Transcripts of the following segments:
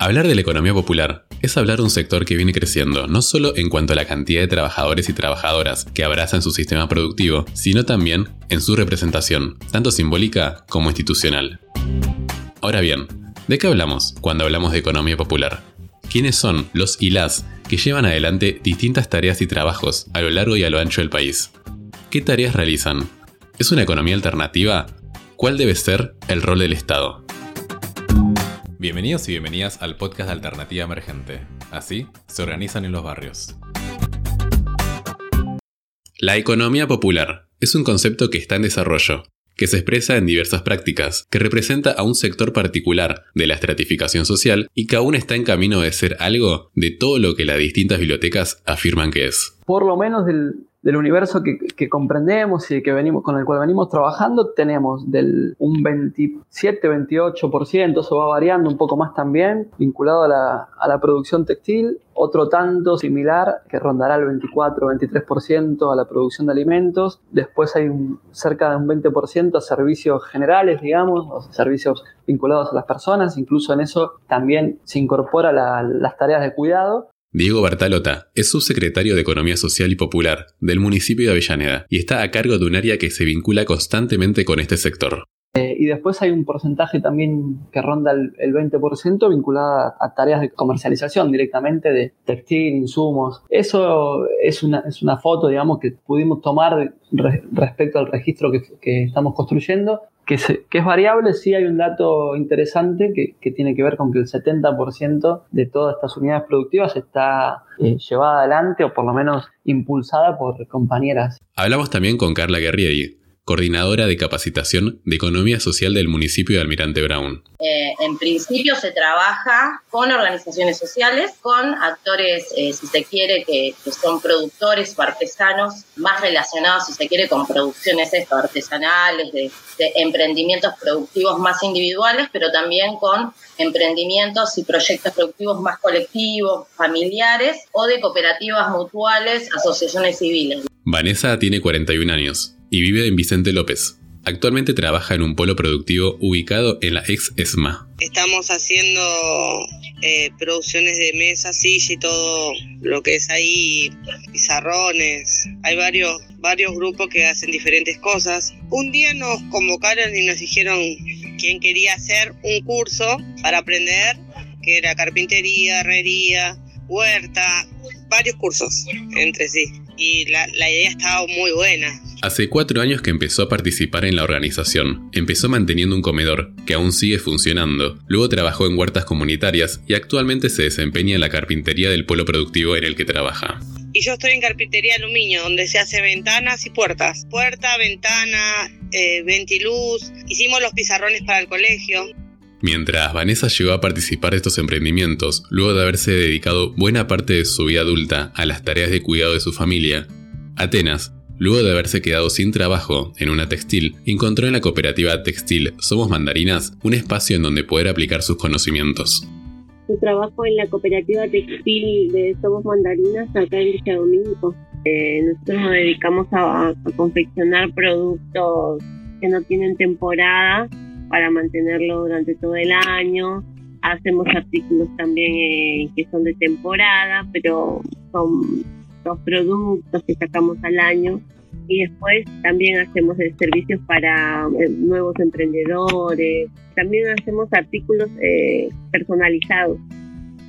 Hablar de la economía popular es hablar de un sector que viene creciendo, no solo en cuanto a la cantidad de trabajadores y trabajadoras que abrazan su sistema productivo, sino también en su representación, tanto simbólica como institucional. Ahora bien, ¿de qué hablamos cuando hablamos de economía popular? ¿Quiénes son los y las que llevan adelante distintas tareas y trabajos a lo largo y a lo ancho del país? ¿Qué tareas realizan? ¿Es una economía alternativa? ¿Cuál debe ser el rol del Estado? Bienvenidos y bienvenidas al podcast de Alternativa Emergente. Así se organizan en los barrios. La economía popular es un concepto que está en desarrollo, que se expresa en diversas prácticas, que representa a un sector particular de la estratificación social y que aún está en camino de ser algo de todo lo que las distintas bibliotecas afirman que es. Por lo menos del, del universo que, comprendemos y que venimos, con el cual venimos trabajando, tenemos del un 27-28%, eso va variando un poco más también, vinculado a la, a la producción textil, otro tanto similar que rondará el 24-23% a la producción de alimentos, después hay un, cerca de un 20% a servicios generales, digamos, servicios vinculados a las personas, incluso en eso también se incorpora las tareas de cuidado, Diego Bertalota es subsecretario de Economía Social y Popular del municipio de Avellaneda y está a cargo de un área que se vincula constantemente con este sector. Eh, y después hay un porcentaje también que ronda el, 20% vinculado a, tareas de comercialización directamente de textil, insumos. Eso es una, es una foto, digamos, que pudimos tomar respecto al registro que, que estamos construyendo que, es variable, sí hay un dato interesante que, tiene que ver con que el 70% de todas estas unidades productivas está eh, llevada adelante o por lo menos impulsada por compañeras. Hablamos también con Carla Guerrieri, coordinadora de capacitación de Economía Social del municipio de Almirante Brown. Eh, en principio se trabaja con organizaciones sociales, con actores, eh, si se quiere, que, son productores o artesanos, más relacionados, si se quiere, con producciones artesanales, de, de emprendimientos productivos más individuales, pero también con emprendimientos y proyectos productivos más colectivos, familiares o de cooperativas mutuales, asociaciones civiles. Vanessa tiene 41 años y vive en Vicente López. Actualmente trabaja en un polo productivo ubicado en la ex ESMA. Estamos haciendo eh, producciones de mesa, silla y todo lo que es ahí, pizarrones. Hay varios, varios grupos que hacen diferentes cosas. Un día nos convocaron y nos dijeron quién quería hacer un curso para aprender, que era carpintería, herrería, huerta, varios cursos entre sí. Y la, la idea estaba muy buena Hace cuatro años que empezó a participar en la organización. Empezó manteniendo un comedor, que aún sigue funcionando. Luego trabajó en huertas comunitarias y actualmente se desempeña en la carpintería del polo productivo en el que trabaja. Y yo estoy en carpintería aluminio, donde se hace ventanas y puertas. Puerta, ventana, eh, ventiluz. Hicimos los pizarrones para el colegio. Mientras Vanessa llegó a participar de estos emprendimientos, luego de haberse dedicado buena parte de su vida adulta a las tareas de cuidado de su familia, Atenas Luego de haberse quedado sin trabajo en una textil, encontró en la cooperativa textil Somos Mandarinas un espacio en donde poder aplicar sus conocimientos. Yo trabajo en la cooperativa textil de Somos Mandarinas acá en Villa Domingo. Eh, nosotros nos dedicamos a, confeccionar productos que no tienen temporada para mantenerlo durante todo el año. Hacemos artículos también eh, que son de temporada, pero son los productos que sacamos al año. Y después también hacemos servicios para eh, nuevos emprendedores, también hacemos artículos eh, personalizados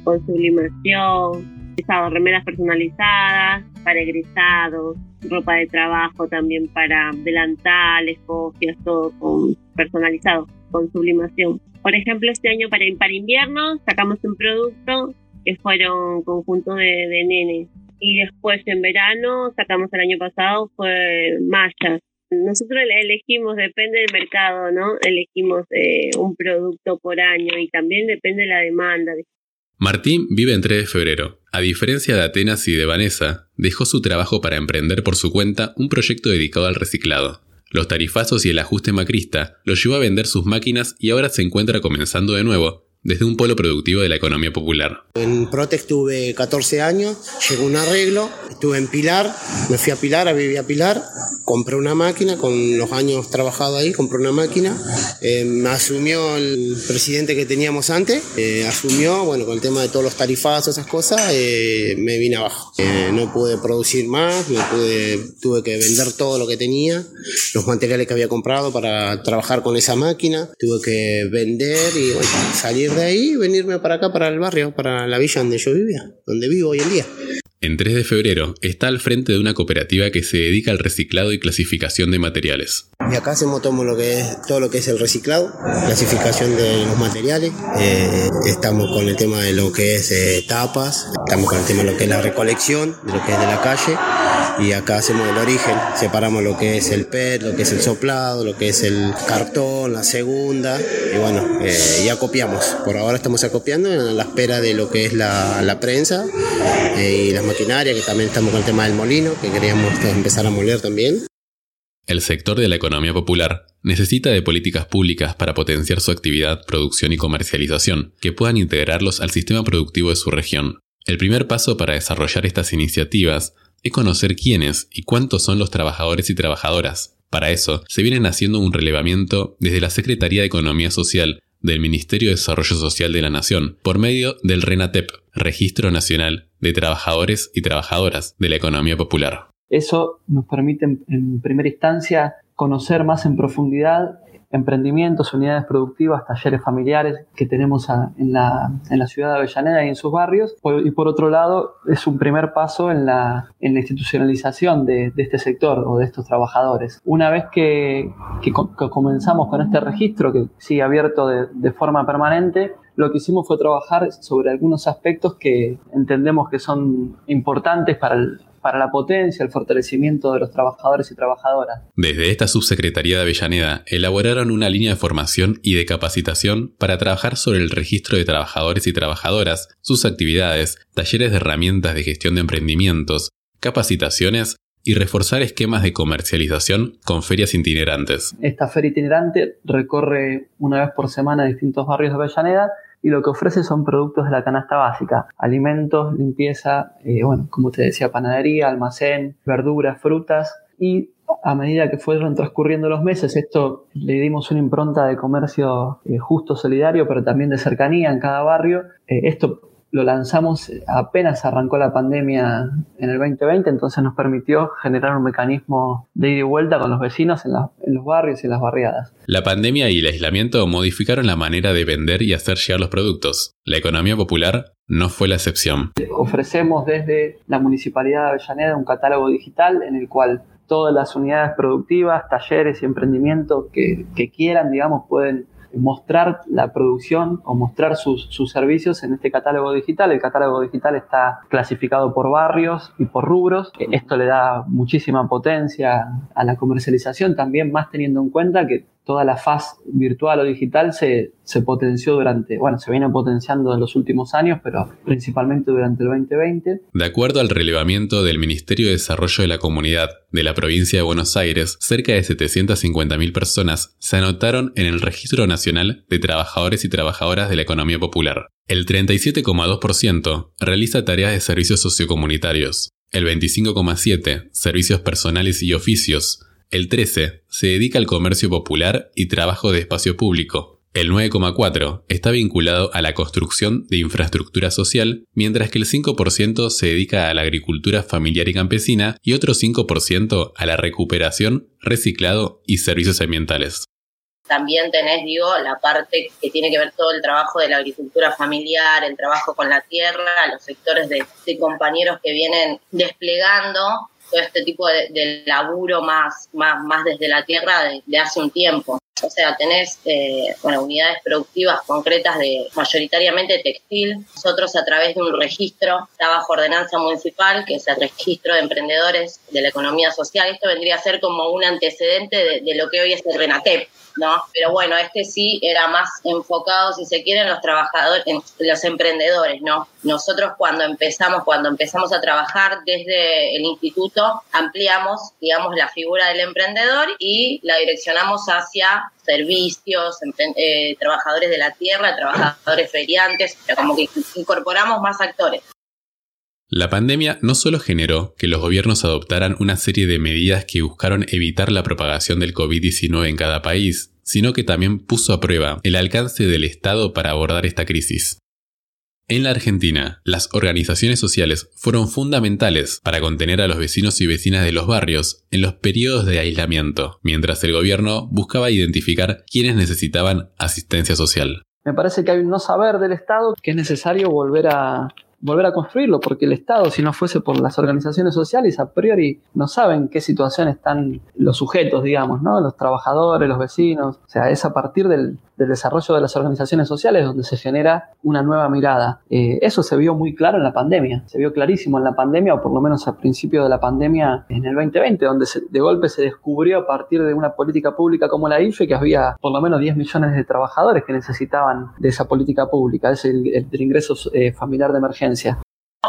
con sublimación, remeras personalizadas para egresados, ropa de trabajo también para delantales, copias, todo con, personalizado con sublimación. Por ejemplo, este año para, para invierno sacamos un producto que fueron conjuntos de, de nenes y después en verano sacamos el año pasado fue mallas. Nosotros elegimos, depende del mercado, ¿no? Elegimos eh, un producto por año y también depende de la demanda. Martín vive en 3 de febrero. A diferencia de Atenas y de Vanessa, dejó su trabajo para emprender por su cuenta un proyecto dedicado al reciclado. Los tarifazos y el ajuste macrista lo llevó a vender sus máquinas y ahora se encuentra comenzando de nuevo, desde un polo productivo de la economía popular. En Protex tuve 14 años, llegó un arreglo, estuve en Pilar, me fui a Pilar, a vivir a Pilar, compré una máquina, con los años trabajado ahí, compré una máquina, eh, asumió el presidente que teníamos antes, eh, asumió, bueno, con el tema de todos los tarifazos, esas cosas, eh, me vine abajo. no pude producir más, me pude, tuve que vender todo lo que tenía, los materiales que había comprado para trabajar con esa máquina, tuve que vender y bueno, de ahí venirme para acá, para el barrio, para la villa donde yo vivía, donde vivo hoy en día. En 3 de febrero está al frente de una cooperativa que se dedica al reciclado y clasificación de materiales. Y acá hacemos todo lo que es, todo lo que es el reciclado, clasificación de los materiales. Eh, estamos con el tema de lo que es eh, tapas, estamos con el tema de lo que es la recolección, de lo que es de la calle. Y acá hacemos el origen, separamos lo que es el PET, lo que es el soplado, lo que es el cartón, la segunda. Y bueno, eh, ya copiamos. Por ahora estamos acopiando en la espera de lo que es la, prensa y las maquinaria, que también estamos con el tema del molino, que queríamos empezar a moler también. El sector de la economía popular necesita de políticas públicas para potenciar su actividad, producción y comercialización, que puedan integrarlos al sistema productivo de su región. El primer paso para desarrollar estas iniciativas es conocer quiénes y cuántos son los trabajadores y trabajadoras. Para eso, se vienen haciendo un relevamiento desde la Secretaría de Economía Social del Ministerio de Desarrollo Social de la Nación por medio del RENATEP, Registro Nacional de Trabajadores y Trabajadoras de la Economía Popular. Eso nos permite en primera instancia conocer más en profundidad emprendimientos, unidades productivas, talleres familiares que tenemos en, la, ciudad de Avellaneda y en sus barrios. Y por otro lado, es un primer paso en la, institucionalización de, este sector o de estos trabajadores. Una vez que, comenzamos con este registro, que sigue abierto de forma permanente, lo que hicimos fue trabajar sobre algunos aspectos que entendemos que son importantes para el, para la potencia, el fortalecimiento de los trabajadores y trabajadoras. Desde esta subsecretaría de Avellaneda elaboraron una línea de formación y de capacitación para trabajar sobre el registro de trabajadores y trabajadoras, sus actividades, talleres de herramientas de gestión de emprendimientos, capacitaciones y reforzar esquemas de comercialización con ferias itinerantes. Esta feria itinerante recorre una vez por semana distintos barrios de Avellaneda y lo que ofrece son productos de la canasta básica, alimentos, limpieza, eh, bueno, como te decía, panadería, almacén, verduras, frutas y a medida que fueron transcurriendo los meses, esto le dimos una impronta de comercio eh, justo, solidario, pero también de cercanía en cada barrio. Eh, esto lo lanzamos apenas arrancó la pandemia en el 2020, entonces nos permitió generar un mecanismo de ida y vuelta con los vecinos en, los barrios y en las barriadas. La pandemia y el aislamiento modificaron la manera de vender y hacer llegar los productos. La economía popular no fue la excepción. Ofrecemos desde la Municipalidad de Avellaneda un catálogo digital en el cual todas las unidades productivas, talleres y emprendimientos que, que quieran, digamos, pueden mostrar la producción o mostrar sus, servicios en este catálogo digital. El catálogo digital está clasificado por barrios y por rubros. Esto le da muchísima potencia a la comercialización, también más teniendo en cuenta que toda la faz virtual o digital se, se, potenció durante, bueno, se viene potenciando en los últimos años, pero principalmente durante el 2020. De acuerdo al relevamiento del Ministerio de Desarrollo de la Comunidad de la provincia de Buenos Aires, cerca de 750.000 personas se anotaron en el Registro Nacional de Trabajadores y Trabajadoras de la Economía Popular. El 37,2% realiza tareas de servicios sociocomunitarios, el 25,7% servicios personales y oficios, el 13 se dedica al comercio popular y trabajo de espacio público. El 9,4 está vinculado a la construcción de infraestructura social, mientras que el 5% se dedica a la agricultura familiar y campesina y otro 5% a la recuperación, reciclado y servicios ambientales también tenés, digo, la parte que tiene que ver todo el trabajo de la agricultura familiar, el trabajo con la tierra, los sectores de, compañeros que vienen desplegando todo este tipo de, laburo más, más, más desde la tierra de, hace un tiempo. O sea, tenés eh, bueno, unidades productivas concretas de mayoritariamente textil. Nosotros a través de un registro, está bajo ordenanza municipal, que es el registro de emprendedores de la economía social. Esto vendría a ser como un antecedente de, de lo que hoy es el RENATEP, ¿no? Pero bueno, este sí era más enfocado, si se quiere, en los trabajadores, en los emprendedores, ¿no? Nosotros cuando empezamos, cuando empezamos a trabajar desde el instituto, ampliamos, digamos, la figura del emprendedor y la direccionamos hacia servicios, eh, trabajadores de la tierra, trabajadores feriantes, como que incorporamos más actores. La pandemia no solo generó que los gobiernos adoptaran una serie de medidas que buscaron evitar la propagación del COVID-19 en cada país, sino que también puso a prueba el alcance del Estado para abordar esta crisis. En la Argentina, las organizaciones sociales fueron fundamentales para contener a los vecinos y vecinas de los barrios en los periodos de aislamiento, mientras el gobierno buscaba identificar quienes necesitaban asistencia social. Me parece que hay un no saber del Estado que es necesario volver a, volver a construirlo, porque el Estado, si no fuese por las organizaciones sociales, a priori no saben qué situación están los sujetos, digamos, ¿no? Los trabajadores, los vecinos. O sea, es a partir del, desarrollo de las organizaciones sociales donde se genera una nueva mirada. Eh, eso se vio muy claro en la pandemia, se vio clarísimo en la pandemia, o por lo menos al principio de la pandemia en el 2020, donde de golpe se descubrió a partir de una política pública como la IFE que había por lo menos 10 millones de trabajadores que necesitaban de esa política pública, es el, el ingreso eh, familiar de emergencia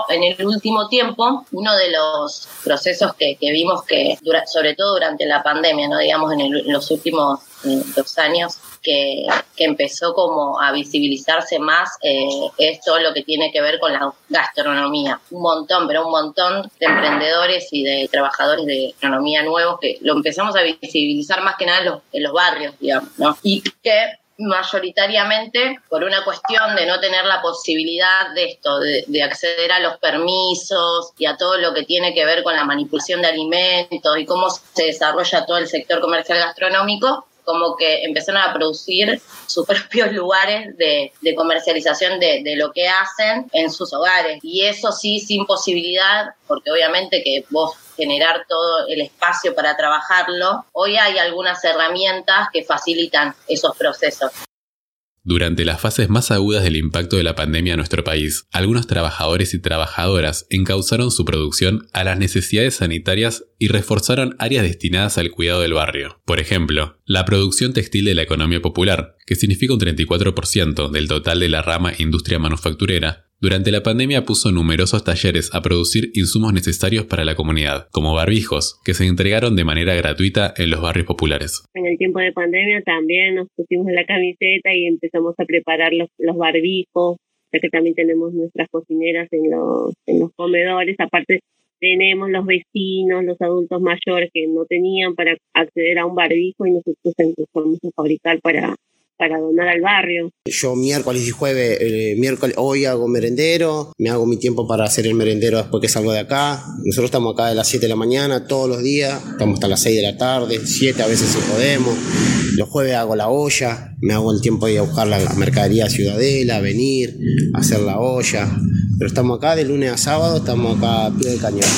en el último tiempo, uno de los procesos que, vimos que, sobre todo durante la pandemia, no digamos en, los últimos eh, dos años, que, empezó como a visibilizarse más eh, es todo lo que tiene que ver con la gastronomía. Un montón, pero un montón de emprendedores y de trabajadores de gastronomía nuevos que lo empezamos a visibilizar más que nada en los, en los barrios, digamos, ¿no? Y que mayoritariamente por una cuestión de no tener la posibilidad de esto, de, acceder a los permisos y a todo lo que tiene que ver con la manipulación de alimentos y cómo se desarrolla todo el sector comercial gastronómico, como que empezaron a producir sus propios lugares de, comercialización de, de, lo que hacen en sus hogares. Y eso sí, sin posibilidad, porque obviamente que vos generar todo el espacio para trabajarlo, hoy hay algunas herramientas que facilitan esos procesos. Durante las fases más agudas del impacto de la pandemia en nuestro país, algunos trabajadores y trabajadoras encauzaron su producción a las necesidades sanitarias y reforzaron áreas destinadas al cuidado del barrio. Por ejemplo, la producción textil de la economía popular, que significa un 34% del total de la rama industria manufacturera, durante la pandemia puso numerosos talleres a producir insumos necesarios para la comunidad, como barbijos, que se entregaron de manera gratuita en los barrios populares. En el tiempo de pandemia también nos pusimos la camiseta y empezamos a preparar los, barbijos, ya que también tenemos nuestras cocineras en los, en los comedores. Aparte, tenemos los vecinos, los adultos mayores que no tenían para acceder a un barbijo y nosotros empezamos a fabricar para para donar al barrio. Yo miércoles y jueves, eh, miércoles, hoy hago merendero, me hago mi tiempo para hacer el merendero después que salgo de acá. Nosotros estamos acá de las 7 de la mañana todos los días, estamos hasta las 6 de la tarde, 7 a veces si podemos. Los jueves hago la olla, me hago el tiempo de ir a buscar la, mercadería a Ciudadela, venir, hacer la olla. Pero estamos acá de lunes a sábado, estamos acá a pie del cañón.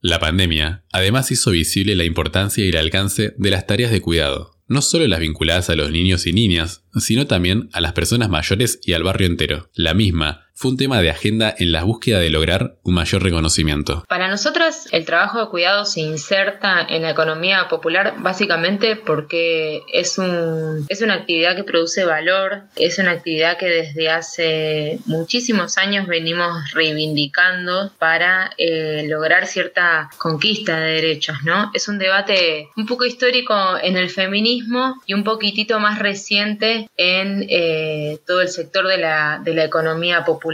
La pandemia además hizo visible la importancia y el alcance de las tareas de cuidado, no solo las vinculadas a los niños y niñas, sino también a las personas mayores y al barrio entero. La misma fue un tema de agenda en la búsqueda de lograr un mayor reconocimiento. Para nosotras, el trabajo de cuidado se inserta en la economía popular básicamente porque es, un, es una actividad que produce valor, es una actividad que desde hace muchísimos años venimos reivindicando para eh, lograr cierta conquista de derechos, ¿no? Es un debate un poco histórico en el feminismo y un poquitito más reciente en eh, todo el sector de la, de la economía popular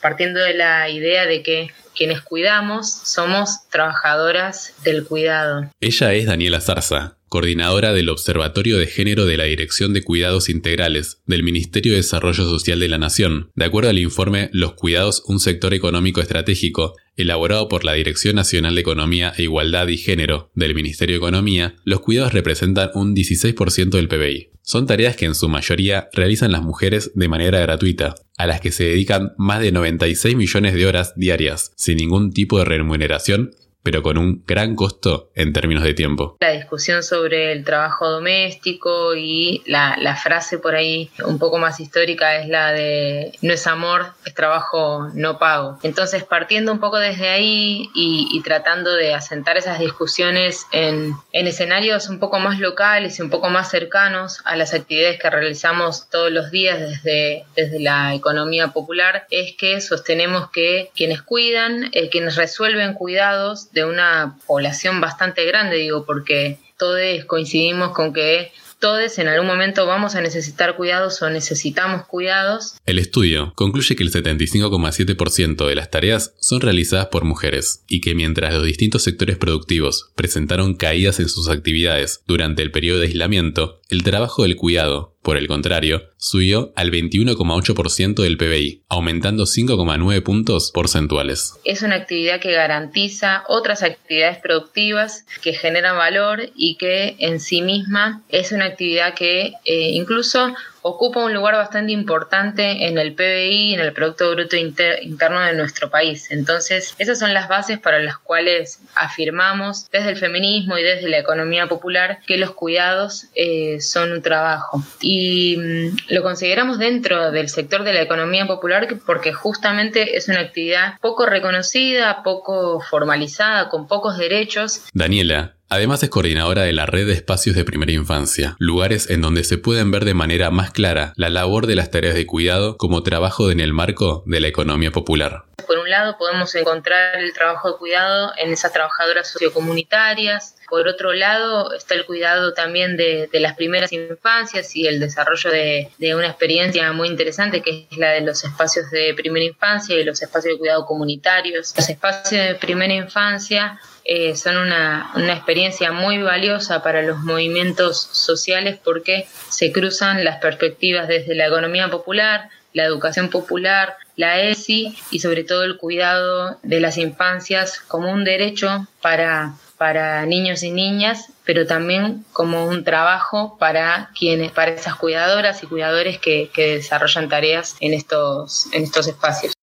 partiendo de la idea de que quienes cuidamos somos trabajadoras del cuidado. Ella es Daniela Zarza, coordinadora del Observatorio de Género de la Dirección de Cuidados Integrales del Ministerio de Desarrollo Social de la Nación. De acuerdo al informe Los Cuidados, un sector económico estratégico, elaborado por la Dirección Nacional de Economía e Igualdad y Género del Ministerio de Economía, los cuidados representan un 16% del PBI. Son tareas que en su mayoría realizan las mujeres de manera gratuita, a las que se dedican más de 96 millones de horas diarias, sin ningún tipo de remuneración pero con un gran costo en términos de tiempo. La discusión sobre el trabajo doméstico y la, frase por ahí un poco más histórica es la de no es amor, es trabajo no pago. Entonces, partiendo un poco desde ahí y, tratando de asentar esas discusiones en, en, escenarios un poco más locales y un poco más cercanos a las actividades que realizamos todos los días desde, desde la economía popular, es que sostenemos que quienes cuidan, eh, quienes resuelven cuidados, de una población bastante grande, digo, porque todos coincidimos con que todos en algún momento vamos a necesitar cuidados o necesitamos cuidados. El estudio concluye que el 75,7% de las tareas son realizadas por mujeres y que mientras los distintos sectores productivos presentaron caídas en sus actividades durante el periodo de aislamiento, el trabajo del cuidado, por el contrario, subió al 21,8% del PBI, aumentando 5,9 puntos porcentuales. Es una actividad que garantiza otras actividades productivas que generan valor y que en sí misma es una actividad que eh, incluso ocupa un lugar bastante importante en el PBI, en el Producto Bruto Interno de nuestro país. Entonces, esas son las bases para las cuales afirmamos desde el feminismo y desde la economía popular que los cuidados eh, son un trabajo. Y mm, lo consideramos dentro del sector de la economía popular porque justamente es una actividad poco reconocida, poco formalizada, con pocos derechos. Daniela, Además es coordinadora de la red de espacios de primera infancia, lugares en donde se pueden ver de manera más clara la labor de las tareas de cuidado como trabajo en el marco de la economía popular. Por un lado podemos encontrar el trabajo de cuidado en esas trabajadoras sociocomunitarias, por otro lado, está el cuidado también de, las primeras infancias y el desarrollo de, una experiencia muy interesante que es la de los espacios de primera infancia y los espacios de cuidado comunitarios. Los espacios de primera infancia eh, son una, una, experiencia muy valiosa para los movimientos sociales porque se cruzan las perspectivas desde la economía popular, la educación popular, la ESI y sobre todo el cuidado de las infancias como un derecho para para niños y niñas, pero también como un trabajo para quienes, para esas cuidadoras y cuidadores que, desarrollan tareas en estos, en estos espacios.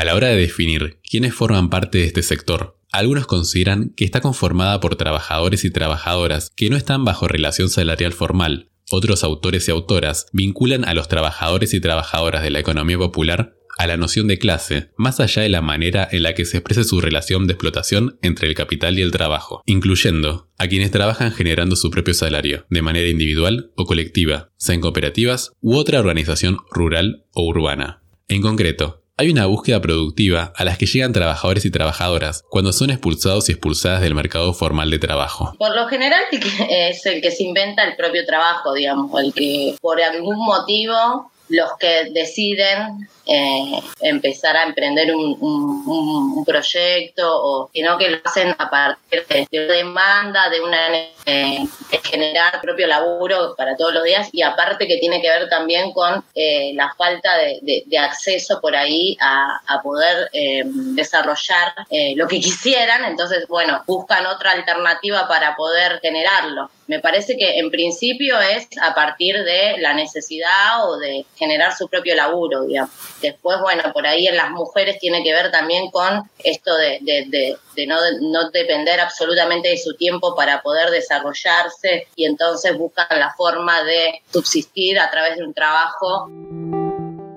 A la hora de definir quiénes forman parte de este sector, algunos consideran que está conformada por trabajadores y trabajadoras que no están bajo relación salarial formal. Otros autores y autoras vinculan a los trabajadores y trabajadoras de la economía popular a la noción de clase, más allá de la manera en la que se expresa su relación de explotación entre el capital y el trabajo, incluyendo a quienes trabajan generando su propio salario, de manera individual o colectiva, sean cooperativas u otra organización rural o urbana. En concreto, hay una búsqueda productiva a las que llegan trabajadores y trabajadoras cuando son expulsados y expulsadas del mercado formal de trabajo. Por lo general es el que se inventa el propio trabajo, digamos, el que por algún motivo los que deciden eh, empezar a emprender un, proyecto o sino que lo hacen a partir de, una demanda, de una eh, generar propio laburo para todos los días y aparte que tiene que ver también con eh, la falta de, acceso por ahí a, a poder desarrollar lo que quisieran, entonces bueno, buscan otra alternativa para poder generarlo. Me parece que en principio es a partir de la necesidad o de generar su propio laburo, digamos. Después, bueno, por ahí en las mujeres tiene que ver también con esto de, no, no, depender absolutamente de su tiempo para poder desarrollarse y entonces buscan la forma de subsistir a través de un trabajo.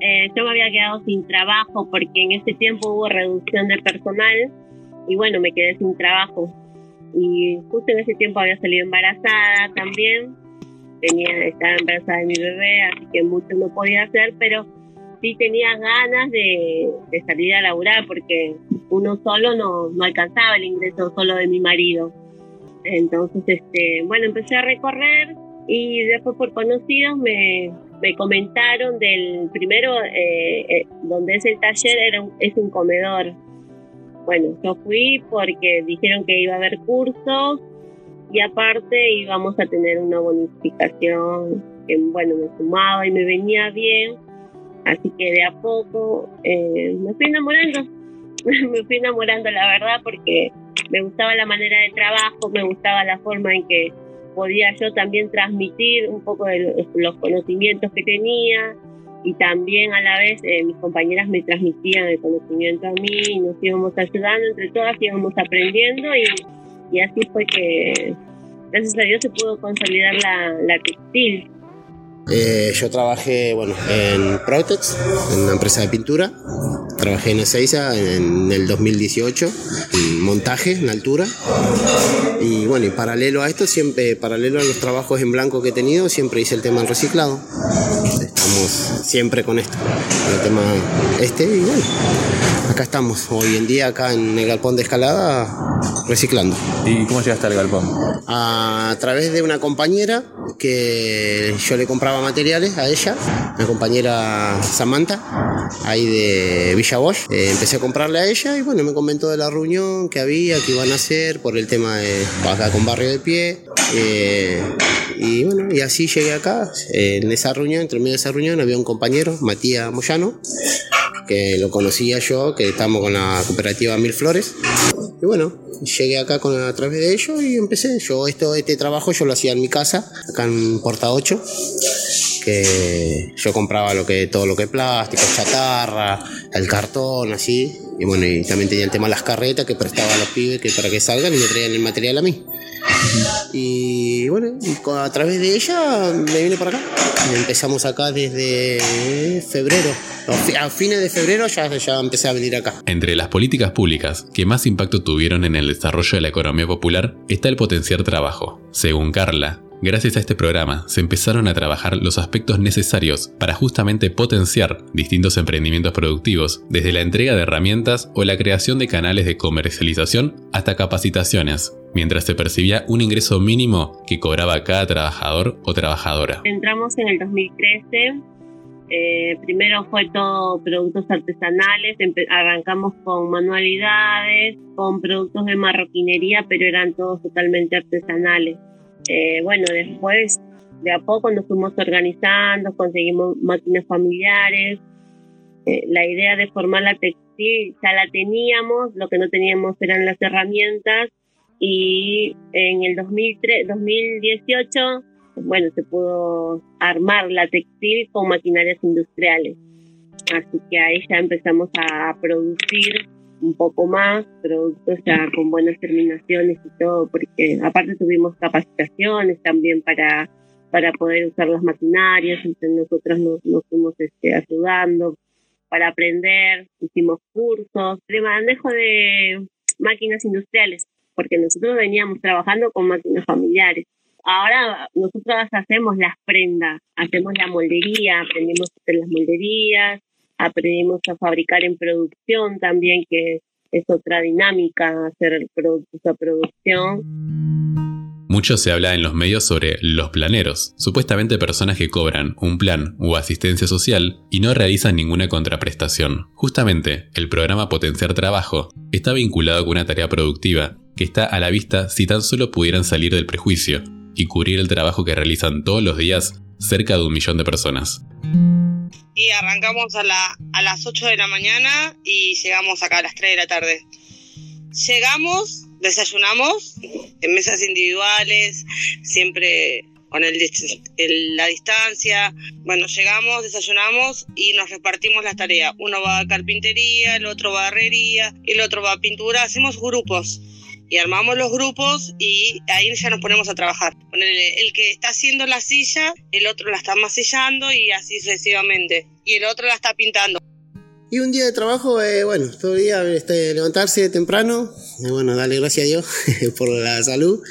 Eh, yo me había quedado sin trabajo porque en ese tiempo hubo reducción de personal y bueno, me quedé sin trabajo. Y justo en ese tiempo había salido embarazada también, tenía, estaba embarazada de mi bebé, así que mucho no podía hacer, pero sí tenía ganas de, salir a laburar porque uno solo no, alcanzaba el ingreso solo de mi marido. Entonces, este, bueno, empecé a recorrer y después por conocidos me, me comentaron del primero, eh, eh, donde es el taller, era es un comedor. Bueno, yo fui porque dijeron que iba a haber cursos y aparte íbamos a tener una bonificación que, bueno, me sumaba y me venía bien. Así que de a poco eh, me fui enamorando, me fui enamorando la verdad porque me gustaba la manera de trabajo, me gustaba la forma en que podía yo también transmitir un poco de los conocimientos que tenía y también a la vez eh, mis compañeras me transmitían el conocimiento a mí y nos íbamos ayudando, entre todas íbamos aprendiendo y, y así fue que gracias a Dios se pudo consolidar la, la textil. Eh, yo trabajé bueno, en Protex, en una empresa de pintura. Trabajé en Ezeiza en el 2018, en montaje, en altura. Y bueno, y paralelo a esto, siempre, paralelo a los trabajos en blanco que he tenido, siempre hice el tema del reciclado. Estamos siempre con esto, con el tema este y bueno, acá estamos hoy en día acá en el galpón de escalada reciclando. ¿Y cómo llegaste al galpón? A través de una compañera que yo le compraba materiales a ella, una compañera Samantha, ahí de Villa Bosch. Eh, empecé a comprarle a ella y bueno, me comentó de la reunión que había, que iban a hacer por el tema de acá con Barrio de Pie. Eh, y bueno, y así llegué acá. en esa reunión, entre medio de esa reunión, había un compañero, Matías Moyano, que lo conocía yo, que estamos con la cooperativa Mil Flores. Y bueno, llegué acá con, a través de ellos y empecé. Yo esto, este trabajo yo lo hacía en mi casa, acá en Porta 8, que yo compraba lo que, todo lo que es plástico, chatarra, el cartón, así. Y bueno, y también tenía el tema de las carretas que prestaba a los pibes que para que salgan y me traían el material a mí. Y bueno, a través de ella me vine para acá. Empezamos acá desde febrero. A fines de febrero ya, ya empecé a venir acá. Entre las políticas públicas que más impacto tuvieron en el desarrollo de la economía popular está el potenciar trabajo. Según Carla, Gracias a este programa se empezaron a trabajar los aspectos necesarios para justamente potenciar distintos emprendimientos productivos, desde la entrega de herramientas o la creación de canales de comercialización hasta capacitaciones, mientras se percibía un ingreso mínimo que cobraba cada trabajador o trabajadora. Entramos en el 2013 eh, primero fue todo productos artesanales, arrancamos con manualidades, con productos de marroquinería, pero eran todos totalmente artesanales. Eh, bueno, después de a poco nos fuimos organizando, conseguimos máquinas familiares. Eh, la idea de formar la textil ya la teníamos, lo que no teníamos eran las herramientas y en el 2003, 2018, bueno, se pudo armar la textil con maquinarias industriales. Así que ahí ya empezamos a producir un poco más, productos ya con buenas terminaciones y todo, porque aparte tuvimos capacitaciones también para, para poder usar las maquinarias, entonces nosotras nos, nos fuimos este, ayudando para aprender, hicimos cursos de manejo de máquinas industriales, porque nosotros veníamos trabajando con máquinas familiares. Ahora nosotros hacemos las prendas, hacemos la moldería, aprendimos a hacer las molderías, aprendimos a fabricar en producción también, que es otra dinámica, hacer productos a producción. Mucho se habla en los medios sobre los planeros, supuestamente personas que cobran un plan u asistencia social y no realizan ninguna contraprestación. Justamente, el programa Potenciar Trabajo está vinculado con una tarea productiva que está a la vista si tan solo pudieran salir del prejuicio y cubrir el trabajo que realizan todos los días cerca de un millón de personas y arrancamos a, la, a las 8 de la mañana y llegamos acá a las 3 de la tarde. Llegamos, desayunamos en mesas individuales, siempre con el, la distancia. Bueno, llegamos, desayunamos y nos repartimos las tareas. Uno va a carpintería, el otro va a herrería, el otro va a pintura. Hacemos grupos y armamos los grupos y ahí ya nos ponemos a trabajar. El, el que está haciendo la silla, el otro la está masillando y así sucesivamente. Y el otro la está pintando. Y un día de trabajo, eh, bueno, todo el día este, levantarse temprano, eh, bueno, darle gracias a Dios por la salud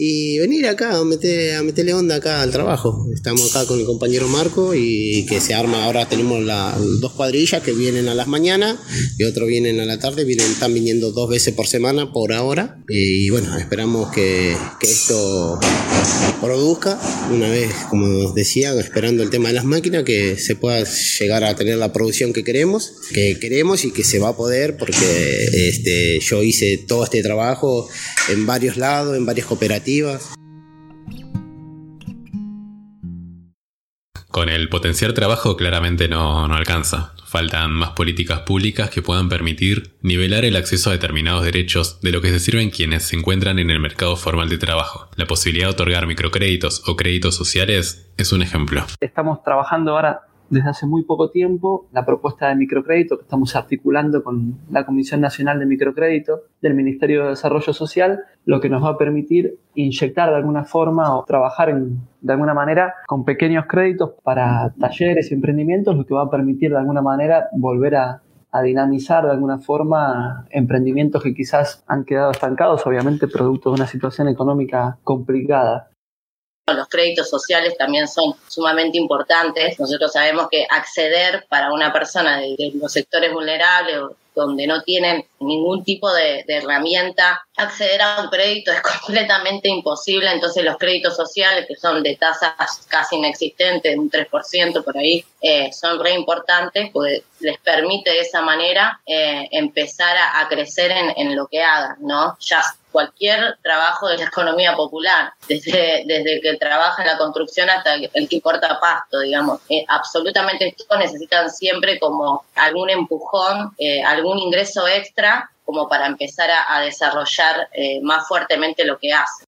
y venir acá a, meter, a meterle onda acá al trabajo. Estamos acá con el compañero Marco y que se arma, ahora tenemos las dos cuadrillas que vienen a las mañanas y otro vienen a la tarde, vienen, están viniendo dos veces por semana por ahora y bueno, esperamos que, que esto produzca una vez, como decía, esperando el tema de las máquinas, que se pueda llegar a tener la producción que queremos que queremos y que se va a poder porque este, yo hice todo este trabajo en varios lados, en varias cooperativas. Con el potenciar trabajo claramente no, no alcanza. Faltan más políticas públicas que puedan permitir nivelar el acceso a determinados derechos de lo que se sirven quienes se encuentran en el mercado formal de trabajo. La posibilidad de otorgar microcréditos o créditos sociales es un ejemplo. Estamos trabajando ahora desde hace muy poco tiempo la propuesta de microcrédito que estamos articulando con la Comisión Nacional de Microcrédito del Ministerio de Desarrollo Social, lo que nos va a permitir inyectar de alguna forma o trabajar de alguna manera con pequeños créditos para talleres y emprendimientos, lo que va a permitir de alguna manera volver a, a dinamizar de alguna forma emprendimientos que quizás han quedado estancados, obviamente producto de una situación económica complicada. Los créditos sociales también son sumamente importantes. Nosotros sabemos que acceder para una persona de, los sectores vulnerables donde no tienen ningún tipo de, herramienta, acceder a un crédito es completamente imposible. Entonces los créditos sociales, que son de tasas casi inexistentes, un 3% por ahí, eh, son re importantes, pues les permite de esa manera eh, empezar a, crecer en, en, lo que hagan, ¿no? Ya cualquier trabajo de la economía popular, desde, desde que trabaja en la construcción hasta el que corta pasto, digamos. Eh, absolutamente todos necesitan siempre como algún empujón, eh, algún ingreso extra como para empezar a, desarrollar eh, más fuertemente lo que hacen.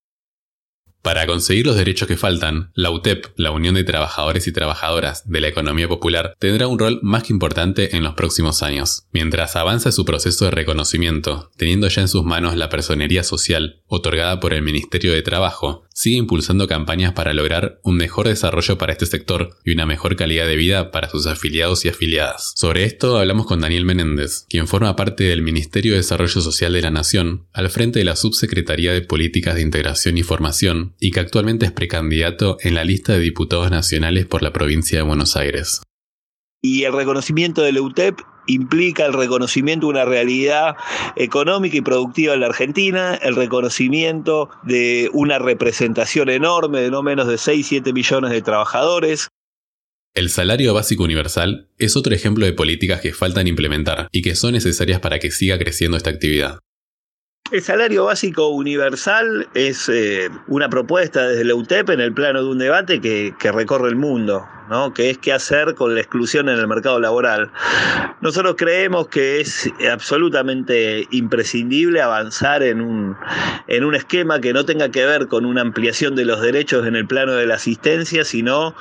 Para conseguir los derechos que faltan, la UTEP, la Unión de Trabajadores y Trabajadoras de la Economía Popular, tendrá un rol más que importante en los próximos años. Mientras avanza su proceso de reconocimiento, teniendo ya en sus manos la personería social otorgada por el Ministerio de Trabajo, sigue impulsando campañas para lograr un mejor desarrollo para este sector y una mejor calidad de vida para sus afiliados y afiliadas. Sobre esto hablamos con Daniel Menéndez, quien forma parte del Ministerio de Desarrollo Social de la Nación, al frente de la Subsecretaría de Políticas de Integración y Formación, y que actualmente es precandidato en la lista de diputados nacionales por la provincia de Buenos Aires. Y el reconocimiento de la UTEP implica el reconocimiento de una realidad económica y productiva en la Argentina, el reconocimiento de una representación enorme de no menos de 6-7 millones de trabajadores. El salario básico universal es otro ejemplo de políticas que faltan implementar y que son necesarias para que siga creciendo esta actividad. El salario básico universal es eh, una propuesta desde la UTEP en el plano de un debate que, que recorre el mundo. ¿No? que es qué hacer con la exclusión en el mercado laboral. Nosotros creemos que es absolutamente imprescindible avanzar en un, en un esquema que no tenga que ver con una ampliación de los derechos en el plano de la asistencia, sino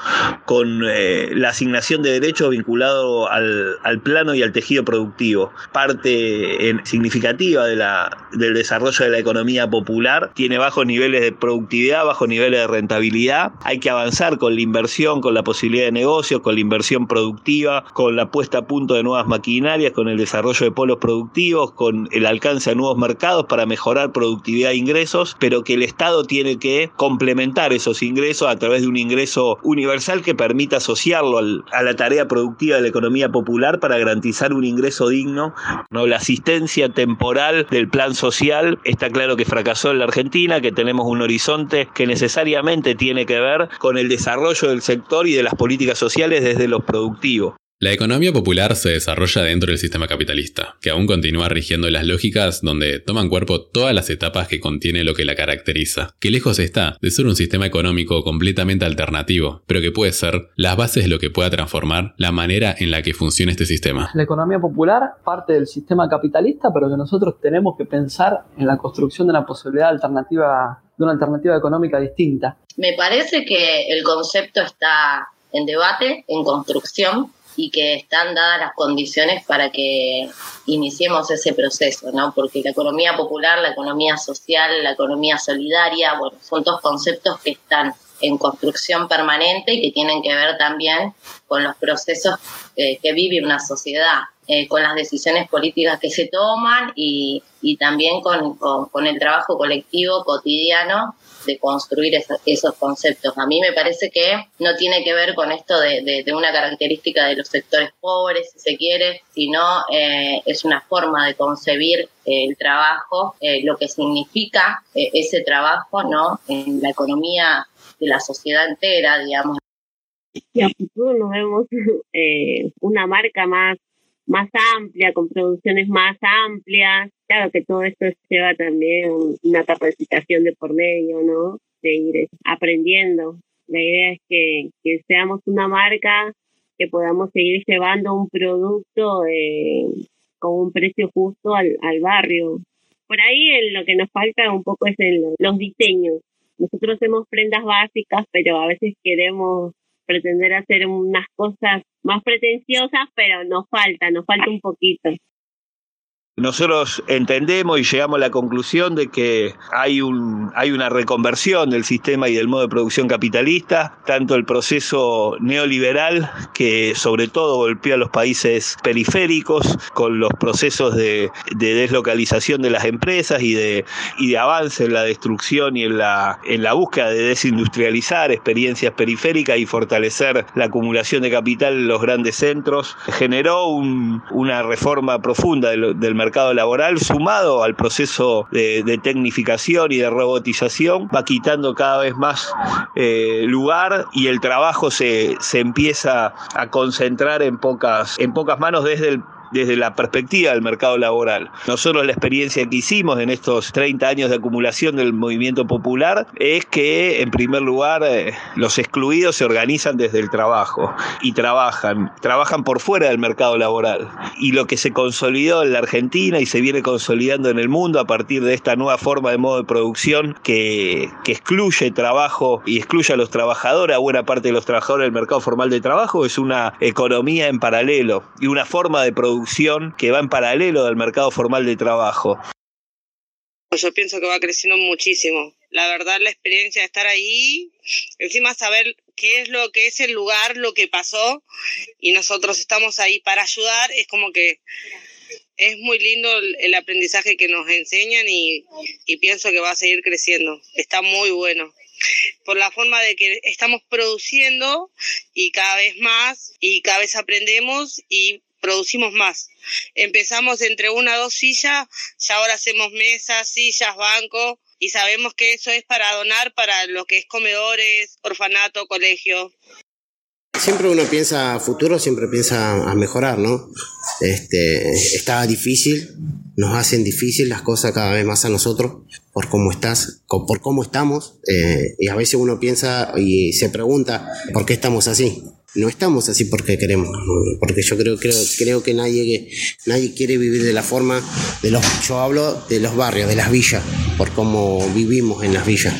con eh, la asignación de derechos vinculado al, al, plano y al tejido productivo. Parte significativa de la, del desarrollo de la economía popular tiene bajos niveles de productividad, bajos niveles de rentabilidad. Hay que avanzar con la inversión, con la posibilidad de negocios, con la inversión productiva, con la puesta a punto de nuevas maquinarias, con el desarrollo de polos productivos, con el alcance a nuevos mercados para mejorar productividad e ingresos, pero que el Estado tiene que complementar esos ingresos a través de un ingreso universal que permita asociarlo a la tarea productiva de la economía popular para garantizar un ingreso digno. ¿no? La asistencia temporal del plan social está claro que fracasó en la Argentina, que tenemos un horizonte que necesariamente tiene que ver con el desarrollo del sector y de las políticas políticas sociales desde lo productivo. La economía popular se desarrolla dentro del sistema capitalista, que aún continúa rigiendo las lógicas donde toman cuerpo todas las etapas que contiene lo que la caracteriza, que lejos está de ser un sistema económico completamente alternativo, pero que puede ser las bases de lo que pueda transformar la manera en la que funciona este sistema. La economía popular parte del sistema capitalista, pero que nosotros tenemos que pensar en la construcción de una posibilidad alternativa, de una alternativa económica distinta. Me parece que el concepto está en debate, en construcción y que están dadas las condiciones para que iniciemos ese proceso, ¿no? Porque la economía popular, la economía social, la economía solidaria, bueno, son dos conceptos que están en construcción permanente y que tienen que ver también con los procesos que vive una sociedad, eh, con las decisiones políticas que se toman y, y también con, con, el trabajo colectivo cotidiano de construir esos, conceptos. A mí me parece que no tiene que ver con esto de, una característica de los sectores pobres, si se quiere, sino eh, es una forma de concebir eh, el trabajo, eh, lo que significa ese trabajo ¿no? en la economía de la sociedad entera, digamos. Y a futuro nos vemos una marca más más amplia, con producciones más amplias. Claro que todo esto lleva también una capacitación de por medio, ¿no? De ir aprendiendo. La idea es que, que seamos una marca que podamos seguir llevando un producto eh, con un precio justo al, al barrio. Por ahí en lo que nos falta un poco es en los diseños. Nosotros hacemos prendas básicas, pero a veces queremos pretender hacer unas cosas más pretenciosas, pero nos falta, nos falta un poquito. Nosotros entendemos y llegamos a la conclusión de que hay, un, hay una reconversión del sistema y del modo de producción capitalista, tanto el proceso neoliberal que sobre todo golpea a los países periféricos con los procesos de, deslocalización de las empresas y de, y de avance en la destrucción y en la, en la búsqueda de desindustrializar experiencias periféricas y fortalecer la acumulación de capital en los grandes centros, generó una reforma profunda del, mercado laboral sumado al proceso de, tecnificación y de robotización, va quitando cada vez más eh, lugar y el trabajo se, se empieza a concentrar en pocas, en pocas manos desde el desde la perspectiva del mercado laboral. Nosotros la experiencia que hicimos en estos 30 años de acumulación del movimiento popular es que, en primer lugar, eh, los excluidos se organizan desde el trabajo y trabajan, trabajan por fuera del mercado laboral. Y lo que se consolidó en la Argentina y se viene consolidando en el mundo a partir de esta nueva forma de modo de producción que, que excluye trabajo y excluye a los trabajadores, a buena parte de los trabajadores del mercado formal de trabajo, es una economía en paralelo y una forma de producción que va en paralelo del mercado formal de trabajo. Yo pienso que va creciendo muchísimo. La verdad, la experiencia de estar ahí, encima saber qué es lo que es el lugar, lo que pasó, y nosotros estamos ahí para ayudar, es como que es muy lindo el, aprendizaje que nos enseñan y, y pienso que va a seguir creciendo. Está muy bueno por la forma de que estamos produciendo y cada vez más y cada vez aprendemos y producimos más. Empezamos entre una o dos sillas, ya ahora hacemos mesas, sillas, banco y sabemos que eso es para donar para lo que es comedores, orfanato, colegio. Siempre uno piensa futuro, siempre piensa a mejorar, ¿no? Este, está difícil, nos hacen difícil las cosas cada vez más a nosotros por cómo estás, por cómo estamos, eh, y a veces uno piensa y se pregunta por qué estamos así no estamos así porque queremos, porque yo creo, creo, creo que nadie, nadie quiere vivir de la forma de los, yo hablo de los barrios, de las villas, por cómo vivimos en las villas.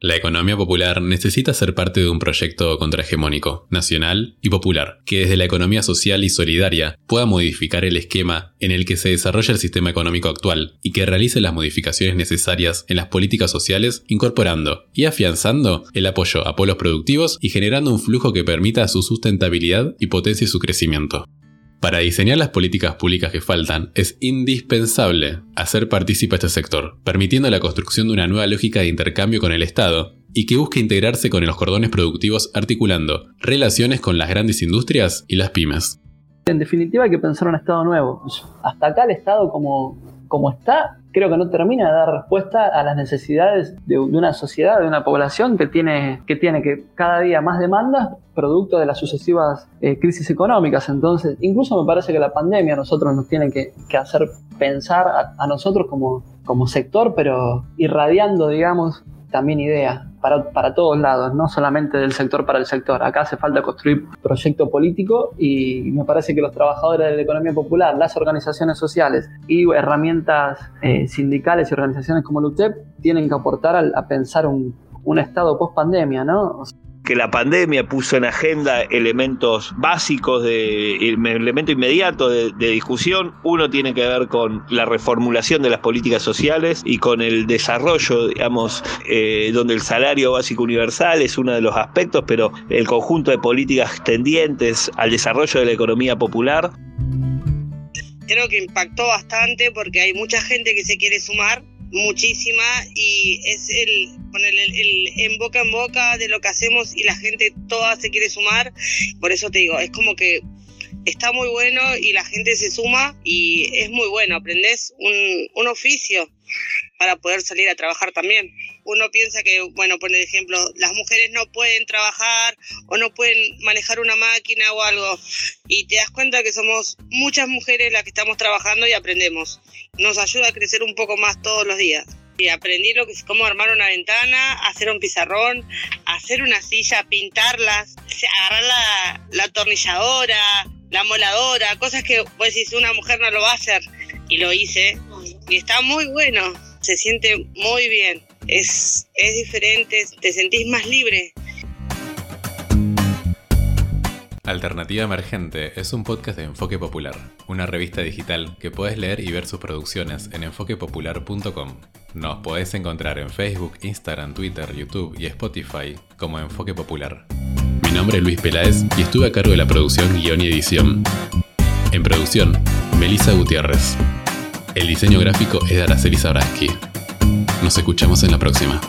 La economía popular necesita ser parte de un proyecto contrahegemónico, nacional y popular, que desde la economía social y solidaria pueda modificar el esquema en el que se desarrolla el sistema económico actual y que realice las modificaciones necesarias en las políticas sociales, incorporando y afianzando el apoyo a polos productivos y generando un flujo que permita su sustentabilidad y potencie su crecimiento. Para diseñar las políticas públicas que faltan, es indispensable hacer partícipe a este sector, permitiendo la construcción de una nueva lógica de intercambio con el Estado y que busque integrarse con los cordones productivos articulando relaciones con las grandes industrias y las pymes. En definitiva hay que pensar un Estado nuevo. Hasta acá el Estado como, como está creo que no termina de dar respuesta a las necesidades de, una sociedad, de una población que tiene, que tiene que cada día más demandas producto de las sucesivas eh, crisis económicas. Entonces, incluso me parece que la pandemia a nosotros nos tiene que, hacer pensar a, nosotros como, como sector, pero irradiando, digamos, también ideas para, para, todos lados, no solamente del sector para el sector. Acá hace falta construir proyecto político y me parece que los trabajadores de la economía popular, las organizaciones sociales y herramientas eh, sindicales y organizaciones como la UTEP tienen que aportar a, pensar un, un estado post pandemia, ¿no? Que la pandemia puso en agenda elementos básicos, de, elemento inmediato de, discusión. Uno tiene que ver con la reformulación de las políticas sociales y con el desarrollo, digamos, eh, donde el salario básico universal es uno de los aspectos, pero el conjunto de políticas tendientes al desarrollo de la economía popular. Creo que impactó bastante porque hay mucha gente que se quiere sumar muchísima y es el poner el, en boca en boca de lo que hacemos y la gente toda se quiere sumar. Por eso te digo, es como que está muy bueno y la gente se suma y es muy bueno, aprendes un, un oficio para poder salir a trabajar también. Uno piensa que, bueno, por ejemplo, las mujeres no pueden trabajar o no pueden manejar una máquina o algo. Y te das cuenta que somos muchas mujeres las que estamos trabajando y aprendemos. Nos ayuda a crecer un poco más todos los días. Y aprendí lo que es cómo armar una ventana, hacer un pizarrón, hacer una silla, pintarlas, agarrar la, la atornilladora, la moladora, cosas que pues si una mujer no lo va a hacer. Y lo hice. Y está muy bueno se siente muy bien, es, es diferente, te sentís más libre. Alternativa Emergente es un podcast de Enfoque Popular, una revista digital que puedes leer y ver sus producciones en enfoquepopular.com. Nos podés encontrar en Facebook, Instagram, Twitter, YouTube y Spotify como Enfoque Popular. Mi nombre es Luis Peláez y estuve a cargo de la producción, guion y edición. En producción, Melissa Gutiérrez. El diseño gráfico es de Araceli Zabraski. Nos escuchamos en la próxima.